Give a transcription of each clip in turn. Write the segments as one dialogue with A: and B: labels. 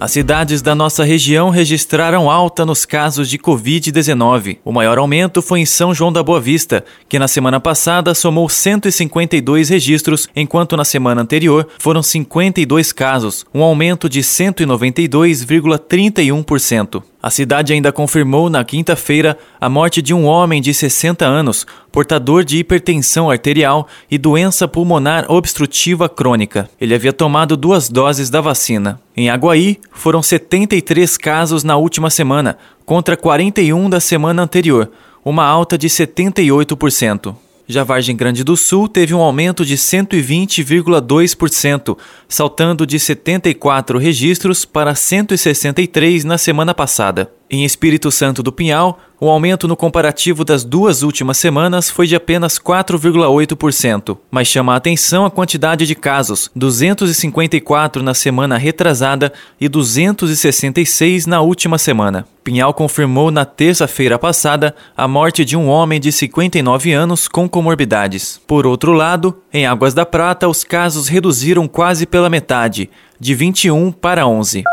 A: as cidades da nossa região registraram alta nos casos de Covid-19. O maior aumento foi em São João da Boa Vista, que na semana passada somou 152 registros, enquanto na semana anterior foram 52 casos, um aumento de 192,31%. A cidade ainda confirmou na quinta-feira a morte de um homem de 60 anos, portador de hipertensão arterial e doença pulmonar obstrutiva crônica. Ele havia tomado duas doses da vacina. Em Aguaí, foram 73 casos na última semana, contra 41 da semana anterior, uma alta de 78%. Já Vargem Grande do Sul teve um aumento de 120,2%, saltando de 74 registros para 163 na semana passada. Em Espírito Santo do Pinhal, o aumento no comparativo das duas últimas semanas foi de apenas 4,8%, mas chama a atenção a quantidade de casos: 254 na semana retrasada e 266 na última semana. Pinhal confirmou na terça-feira passada a morte de um homem de 59 anos com comorbidades. Por outro lado, em Águas da Prata, os casos reduziram quase pela metade, de 21 para 11.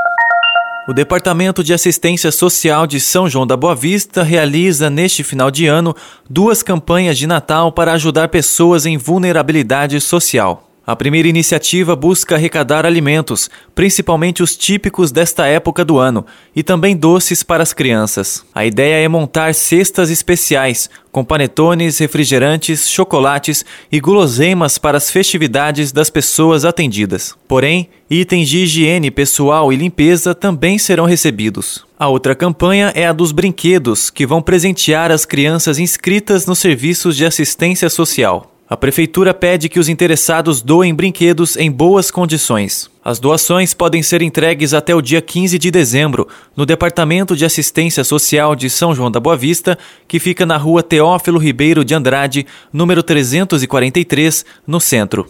A: O Departamento de Assistência Social de São João da Boa Vista realiza neste final de ano duas campanhas de Natal para ajudar pessoas em vulnerabilidade social. A primeira iniciativa busca arrecadar alimentos, principalmente os típicos desta época do ano, e também doces para as crianças. A ideia é montar cestas especiais, com panetones, refrigerantes, chocolates e guloseimas para as festividades das pessoas atendidas. Porém, itens de higiene pessoal e limpeza também serão recebidos. A outra campanha é a dos brinquedos, que vão presentear as crianças inscritas nos serviços de assistência social. A Prefeitura pede que os interessados doem brinquedos em boas condições. As doações podem ser entregues até o dia 15 de dezembro no Departamento de Assistência Social de São João da Boa Vista, que fica na rua Teófilo Ribeiro de Andrade, número 343, no centro.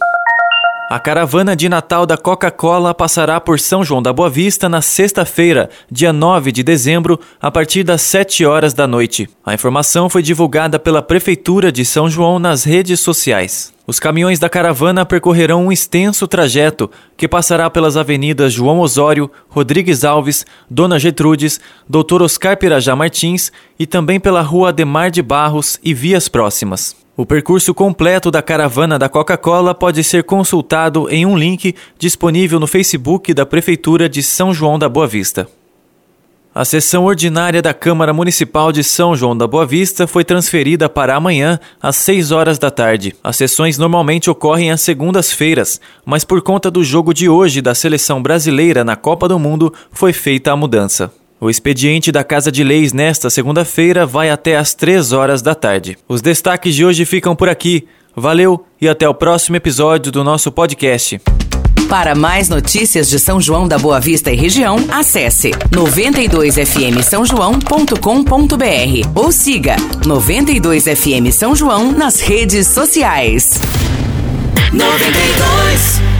A: A caravana de Natal da Coca-Cola passará por São João da Boa Vista na sexta-feira, dia 9 de dezembro, a partir das 7 horas da noite. A informação foi divulgada pela Prefeitura de São João nas redes sociais. Os caminhões da caravana percorrerão um extenso trajeto que passará pelas avenidas João Osório, Rodrigues Alves, Dona Getrudes, Dr. Oscar Pirajá Martins e também pela rua Ademar de Barros e vias próximas. O percurso completo da caravana da Coca-Cola pode ser consultado em um link disponível no Facebook da Prefeitura de São João da Boa Vista. A sessão ordinária da Câmara Municipal de São João da Boa Vista foi transferida para amanhã, às 6 horas da tarde. As sessões normalmente ocorrem às segundas-feiras, mas por conta do jogo de hoje da seleção brasileira na Copa do Mundo, foi feita a mudança. O expediente da Casa de Leis nesta segunda-feira vai até às 3 horas da tarde. Os destaques de hoje ficam por aqui. Valeu e até o próximo episódio do nosso podcast.
B: Para mais notícias de São João da Boa Vista e região, acesse 92fm São João.com.br ou siga 92fm São João nas redes sociais. 92